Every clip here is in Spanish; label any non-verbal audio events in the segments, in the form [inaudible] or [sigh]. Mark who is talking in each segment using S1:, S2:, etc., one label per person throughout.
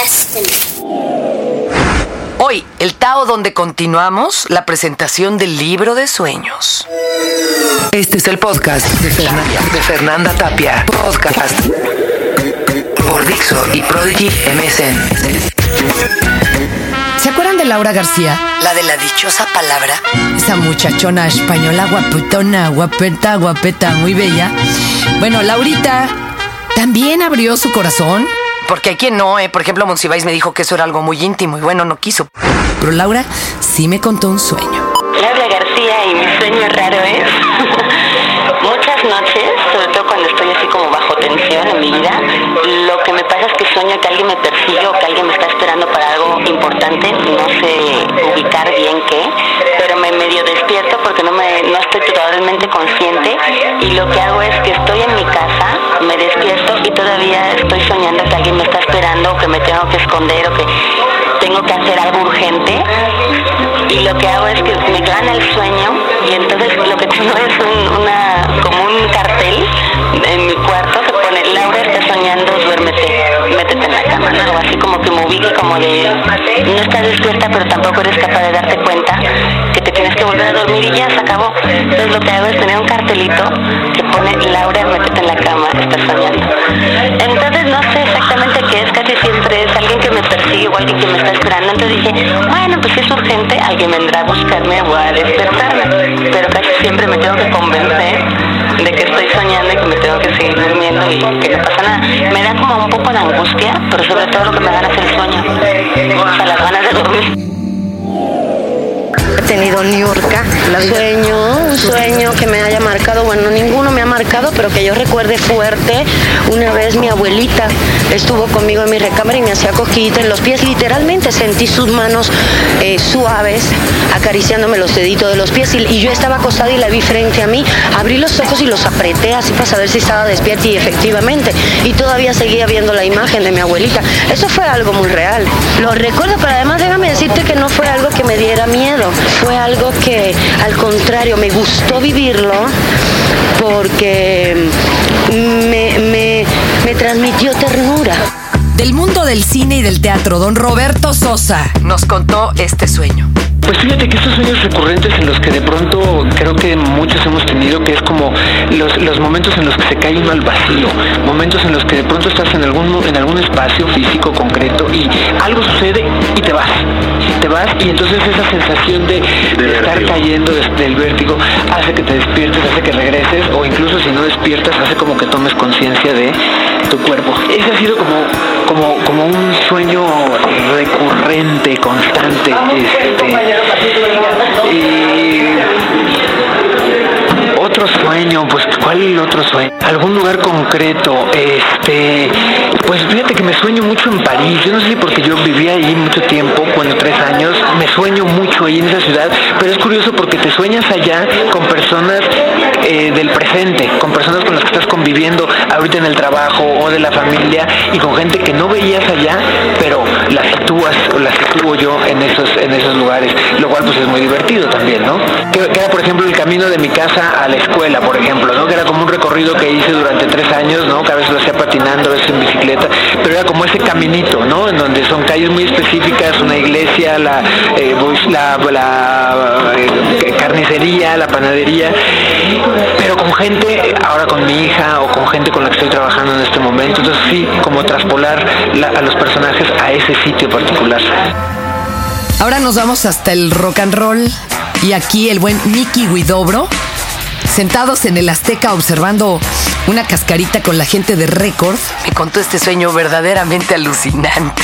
S1: Destiny.
S2: Hoy, el Tao donde continuamos la presentación del libro de sueños. Este es el podcast de Fernanda, de Fernanda Tapia. Podcast por Dixo y Prodigy MSN.
S3: ¿Se acuerdan de Laura García?
S2: La de la dichosa palabra.
S3: Esa muchachona española, guapetona, guapeta, guapeta, muy bella. Bueno, Laurita también abrió su corazón.
S2: Porque hay quien no, ¿eh? Por ejemplo, Monsiváis me dijo que eso era algo muy íntimo y bueno, no quiso.
S3: Pero Laura sí me contó un sueño.
S4: Laura García y mi sueño raro es [laughs] muchas noches, sobre todo cuando estoy así como bajo tensión en mi vida, lo que me pasa es que sueño que alguien me persigue o que alguien me está esperando para algo importante, no sé ubicar bien qué, pero me medio despierto porque no me no estoy totalmente consciente y lo que hago es que estoy en mi casa, me despierto y todavía estoy soñando que alguien me está esperando o que me tengo que esconder o que tengo que hacer algo urgente y lo que hago es que me gana el sueño y entonces lo que tengo [laughs] es un, una como un cartel en mi cuarto que pone Laura está soñando, duérmete, métete en la cama, ¿no? Así como que me ubique como de no estás despierta pero tampoco eres capaz de darte cuenta que te tienes que volver a dormir y ya se acabó. Entonces lo que hago es tener un cartelito que pone Laura, métete en la cama, estás soñando. Entonces no sé persigue o alguien que me está esperando. Entonces dije, bueno, pues si es urgente, alguien vendrá a buscarme o a despertarme. Pero casi siempre me tengo que convencer de que estoy soñando y que me tengo que seguir durmiendo y que no pasa nada. Me da como un poco de angustia, pero sobre todo lo que me gana es el sueño. O sea, las ganas de dormir.
S5: He tenido Niurka, sueño, un sueño que me haya marcado, bueno, ninguno me ha marcado, pero que yo recuerde fuerte. Una vez mi abuelita estuvo conmigo en mi recámara y me hacía cosquillitas en los pies. Literalmente sentí sus manos eh, suaves acariciándome los deditos de los pies y, y yo estaba acostada y la vi frente a mí. Abrí los ojos y los apreté así para saber si estaba despierta y efectivamente. Y todavía seguía viendo la imagen de mi abuelita. Eso fue algo muy real. Lo recuerdo, pero además déjame decirte que no fue algo que me diera miedo fue algo que al contrario me gustó vivirlo porque me, me, me transmitió ternura.
S3: Del mundo del cine y del teatro, don Roberto Sosa.
S2: Nos contó este sueño.
S6: Pues fíjate que estos sueños recurrentes en los que de pronto creo que muchos hemos tenido, que es como los, los momentos en los que se cae uno al vacío, momentos en los que de pronto estás en algún, en algún espacio físico concreto y algo sucede y te vas, te vas y entonces esa sensación de, de estar cayendo des- del vértigo hace que te despiertes, hace que regreses o incluso si no despiertas hace como que tomes conciencia de tu cuerpo. Ese ha sido como, como, como un sueño recurrente, constante. Este, y ¿cuál otro sueño? Algún lugar concreto, este, pues fíjate que me sueño mucho en París, yo no sé si porque yo vivía ahí mucho tiempo, cuando tres años, me sueño mucho ahí en esa ciudad, pero es curioso porque te sueñas allá con personas eh, del presente, con personas con las que estás conviviendo ahorita en el trabajo o de la familia y con gente que no veías allá, pero las sitúas o las sitúo yo en esos, en esos lugares, lo cual pues es muy divertido también, ¿no? Que, que era por ejemplo el camino de mi casa a la escuela, por ejemplo, ¿no? Que era como un recorrido que hice durante tres años, ¿no? Que a veces lo hacía patinando, a veces en bicicleta, pero era como ese caminito, ¿no? En donde son calles muy específicas, una iglesia, la, eh, eh, carnicería, la panadería, pero con gente, ahora con mi hija o con gente con la que estoy trabajando en este momento, entonces sí, como traspolar la- a los personajes a ese sitio particular.
S3: Ahora nos vamos hasta el rock and roll y aquí el buen Mickey Guidobro, sentados en el Azteca observando una cascarita con la gente de Record.
S2: Me contó este sueño verdaderamente alucinante.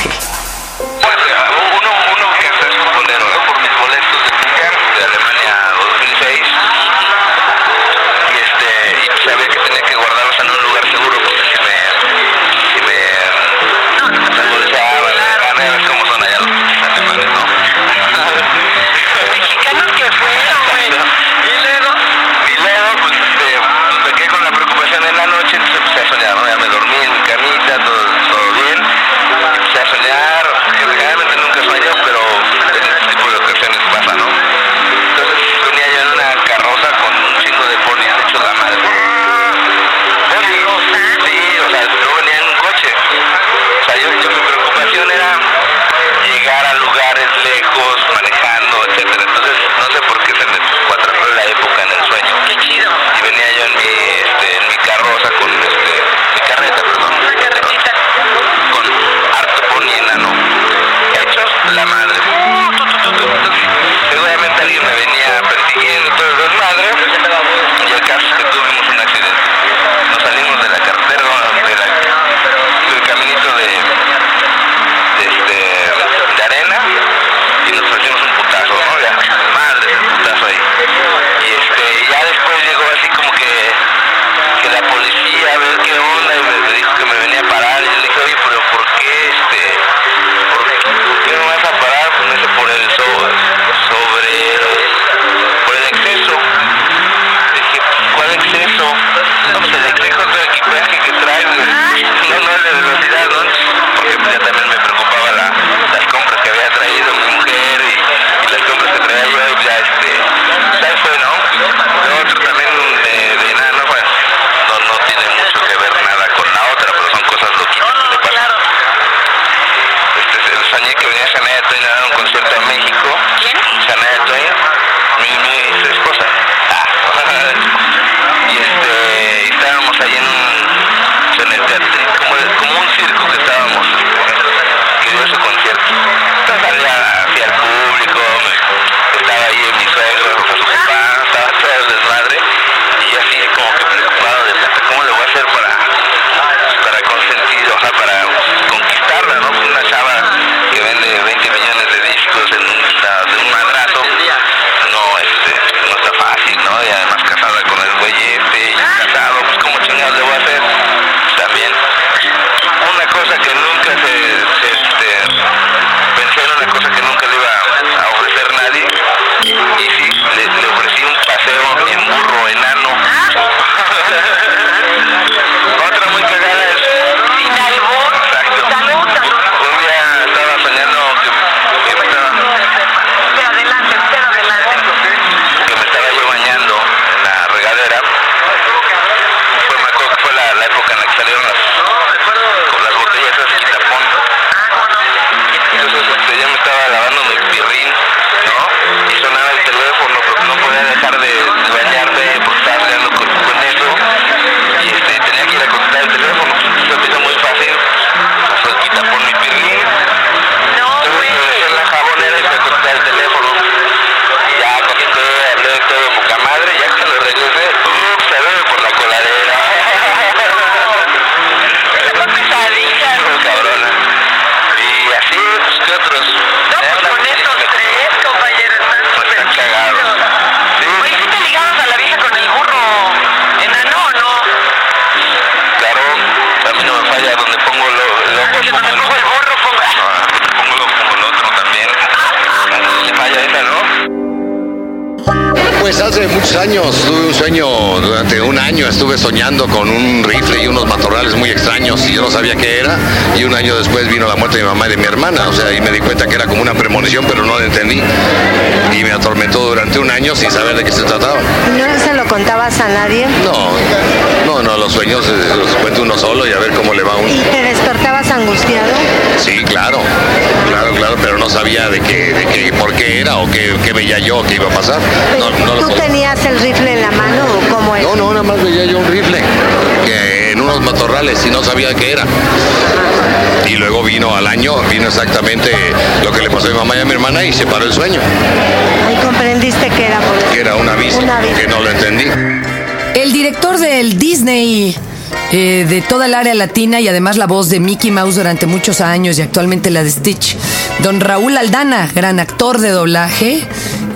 S1: Muchos años, tuve un sueño, durante un año estuve soñando con un rifle y unos matorrales muy extraños y yo no sabía qué era y un año después vino la muerte de mi mamá y de mi hermana, o sea, y me di cuenta que era como una premonición, pero no la entendí y me atormentó durante un año sin saber de qué se trataba.
S5: ¿No se lo contabas a nadie?
S1: No, no, no, los sueños eh, los cuenta uno solo y a ver cómo le va a uno.
S5: ¿Y te angustiado?
S1: Sí, claro, claro, claro, pero no sabía de qué, de qué, por qué era o qué, qué veía yo, qué iba a pasar. No,
S5: ¿Tú tenías el rifle en la mano o cómo es?
S1: no, no, nada más veía yo un rifle que en unos matorrales y no sabía qué era. Y luego vino al año, vino exactamente lo que le pasó a mi mamá y a mi hermana y se paró el sueño,
S5: Ahí comprendiste que era por
S1: que era un aviso,
S5: Un aviso.
S1: que no lo entendí.
S3: El director del Disney eh, de toda el área latina y además la voz de Mickey Mouse durante muchos años y actualmente la de Stitch, don Raúl Aldana, gran actor de doblaje,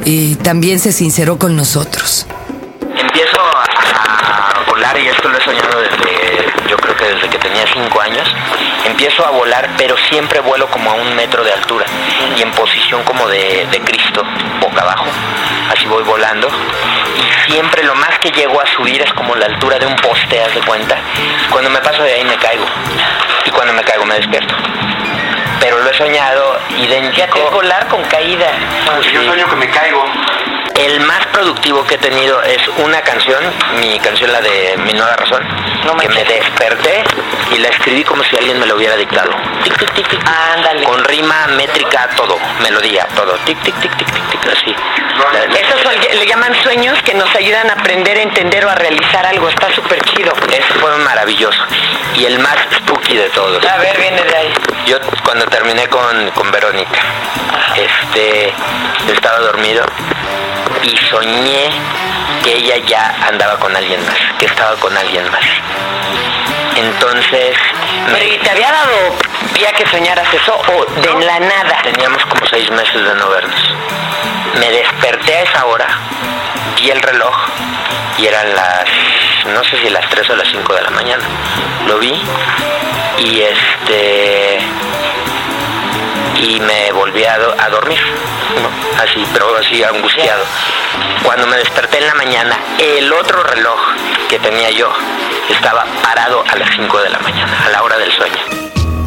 S3: eh, también se sinceró con nosotros.
S7: Empiezo a, volar y esto lo he soñado desde, yo creo que desde que tenía cinco años. Empiezo a volar, pero siempre vuelo como a un metro de altura y en posición como de Cristo, boca abajo. Así voy volando. Y siempre lo más que llego a subir es como la altura de un poste, haz de cuenta. Cuando me paso de ahí me caigo. Y cuando me caigo me despierto. Pero lo he soñado idéntico. Es volar con caída.
S6: Yo sueño que me caigo.
S7: El más productivo que he tenido es una canción, mi canción la de Mi Nueva Razón, que me desperté y la escribí como si alguien me lo hubiera dictado. Tic, tic, tic, tic.
S4: Ándale.
S7: Con rima, métrica, todo, melodía, todo. Tic, tic, tic, tic, tic, tic, así. La-
S4: Esos son- le llaman sueños que nos ayudan a aprender, a entender o a realizar algo. Está súper chido.
S7: Ese fue maravilloso. Y el más spooky de todos.
S4: A ver, viene de ahí.
S7: Yo cuando terminé con, con Verónica, este, estaba dormido y soñé que ella ya andaba con alguien más, que estaba con alguien más. Entonces,
S4: Pero ¿y te había dado día que soñaras eso o de la nada?
S7: teníamos como seis meses de no vernos. Me desperté a esa hora, vi el reloj y eran las, no sé si las 3 o las 5 de la mañana. Lo vi y este y me volví a, do- a dormir, así, pero así angustiado. Cuando me desperté en la mañana, el otro reloj que tenía yo estaba parado a las 5 de la mañana, a la hora del sueño.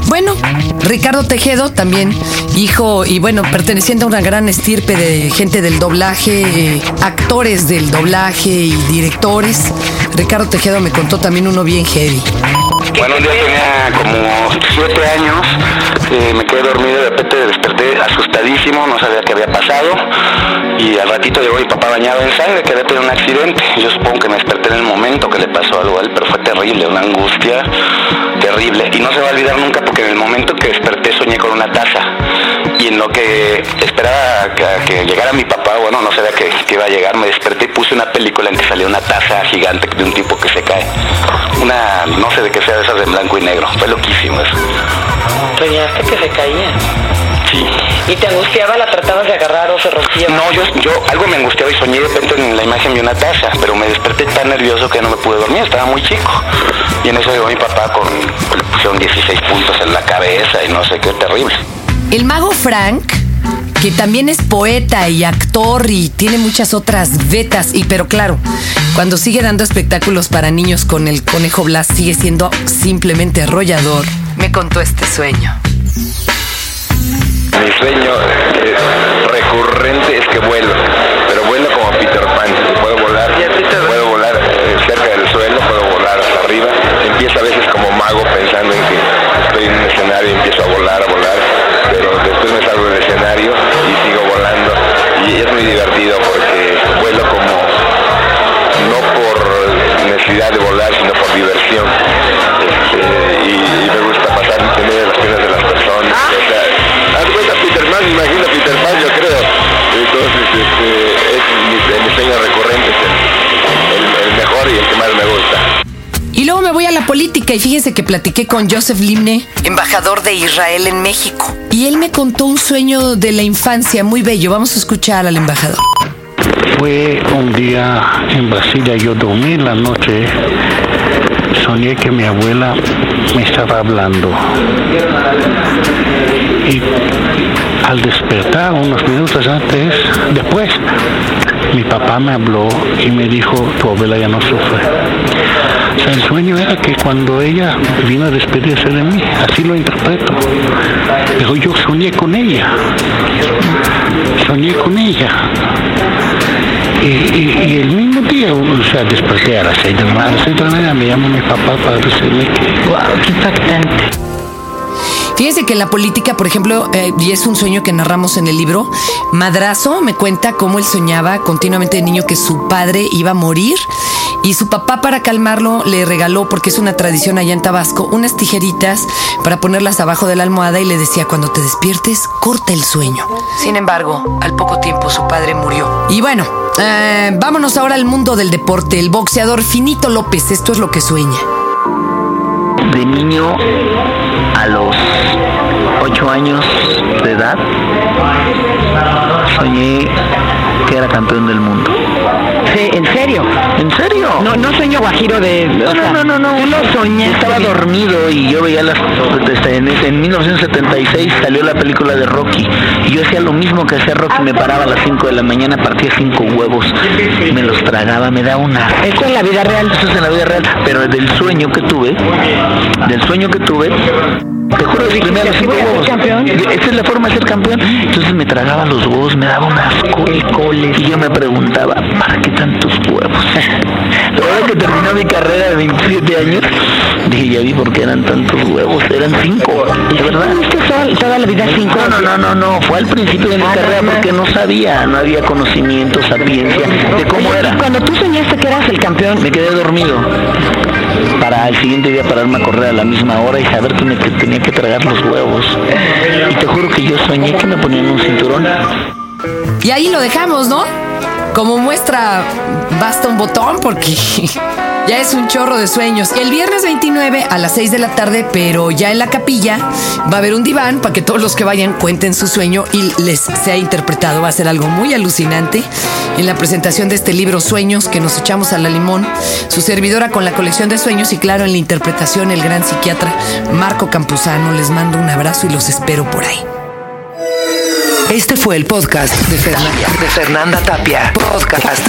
S3: Bueno, Ricardo Tejedo también, hijo y bueno, perteneciente a una gran estirpe de gente del doblaje, eh, actores del doblaje y directores. Ricardo Tejedo me contó también uno bien heavy.
S8: Bueno, un día tenía como siete años, eh, me quedé dormido, de repente desperté asustadísimo, no sabía qué había pasado y al ratito llegó mi papá bañado en sangre, que había tenido un accidente. Yo supongo que me desperté en el momento que le pasó algo a él, pero fue terrible, una angustia terrible. Y no se va a olvidar nunca porque en el momento que desperté soñé con una taza y en lo que esperaba que, que llegara mi papá, bueno, no sabía que, que iba a llegar, me desperté y puse una película en que salía una taza gigante de un tipo que se cae. Una, no sé de qué sea de esas de blanco y negro. Fue loquísimo eso.
S4: Soñaste que se caía.
S8: Sí.
S4: ¿Y te angustiaba? ¿La tratabas de agarrar o se rompía?
S8: No, yo, yo algo me angustiaba y soñé de repente en la imagen de una taza, pero me desperté tan nervioso que no me pude dormir, estaba muy chico. Y en eso llegó mi papá con, le pusieron 16 puntos en la cabeza y no sé qué, terrible.
S3: El mago Frank, que también es poeta y actor y tiene muchas otras vetas, y pero claro, cuando sigue dando espectáculos para niños con el conejo Blas sigue siendo simplemente arrollador. Me contó este sueño.
S9: Mi sueño recurrente es que vuelo, pero vuelo como Peter Pan. Puedo volar, puedo volar eh, cerca del suelo, puedo volar hasta arriba. Empiezo a veces como mago pensando en que estoy en un escenario y empiezo a volar, a volar, pero después me salgo del escenario y sigo volando. Y es muy divertido porque vuelo como no por necesidad de volar, sino por diversión. Este, y, y me gusta pasar en las piernas de las personas. O sea, haz cuenta Peter Pan, me imagino Peter Pan, yo creo. Entonces, este, es mi, mi sueño recurrente, el- el mejor y el que más me gusta.
S3: Voy a la política y fíjense que platiqué con Joseph Limne, embajador de Israel en México. Y él me contó un sueño de la infancia muy bello. Vamos a escuchar al embajador.
S10: Fue un día en Brasilia, yo dormí la noche, soñé que mi abuela me estaba hablando. Y al despertar unos minutos antes, después, mi papá me habló y me dijo, tu abuela ya no sufre. O sea, el sueño era que cuando ella vino a despedirse de mí, así lo interpreto. Pero yo soñé con ella. Soñé con ella. Y, y- el mismo día, o sea, desperté a de la mañana, a las seis de la mañana me llama mi papá para decirme que...
S3: ¡Wow! ¡Qué impactante! Fíjense que en la política, por ejemplo, eh, y es un sueño que narramos en el libro, Madrazo me cuenta cómo él soñaba continuamente de niño que su padre iba a morir y su papá para calmarlo le regaló, porque es una tradición allá en Tabasco, unas tijeritas para ponerlas abajo de la almohada y le decía, cuando te despiertes, corta el sueño. Sin embargo, al poco tiempo su padre murió. Y bueno, eh, vámonos ahora al mundo del deporte. El boxeador Finito López, esto es lo que sueña.
S11: De niño a los ocho años de edad soñé que era campeón del mundo.
S12: Sí, ¿En serio?
S11: ¿En serio?
S12: No, no sueño guajiro de...
S11: No,
S12: o sea,
S11: no, no, no, no.
S12: Lo soñaste.
S11: Estaba dormido y yo veía las. En, en 1976 salió la película de Rocky. Y yo hacía lo mismo que hacía Rocky. Me paraba a las 5 de la mañana, partía cinco huevos, me los tragaba, me da una.
S12: Esto en la vida real.
S11: Eso es en la vida real. Pero del sueño que tuve, del sueño que tuve, te juro, los primeros
S12: ¿así
S11: huevos.
S12: campeón?
S11: Esta es la forma de ser campeón. Entonces me tragaba los huevos, me daba un asco. Y yo me preguntaba, ¿para qué tantos huevos? [laughs] La verdad que terminó mi carrera de 27 años, dije, ya vi por qué eran tantos huevos. Eran cinco, de verdad.
S12: ¿Tuviste toda, la vida cinco?
S11: No, no, no, no, no, fue al principio de mi
S12: Ah,
S11: carrera porque no sabía, no había conocimiento, sapiencia de cómo era.
S12: Cuando tú soñaste que eras el campeón,
S11: Me quedé dormido para el siguiente día pararme a correr a la misma hora y saber que me tenía que tragar los huevos. Y te juro que yo soñé que me ponían un cinturón.
S3: Y ahí lo dejamos, ¿no? Como muestra, basta un botón porque ya es un chorro de sueños. El viernes 29 a las 6 de la tarde, pero ya en la capilla, va a haber un diván para que todos los que vayan cuenten su sueño y les sea interpretado. Va a ser algo muy alucinante en la presentación de este libro Sueños que nos echamos a la limón. Su servidora con la colección de sueños y claro, en la interpretación el gran psiquiatra Marco Campuzano. Les mando un abrazo y los espero por ahí.
S2: Este fue el podcast de Fernanda, de Fernanda Tapia. Podcast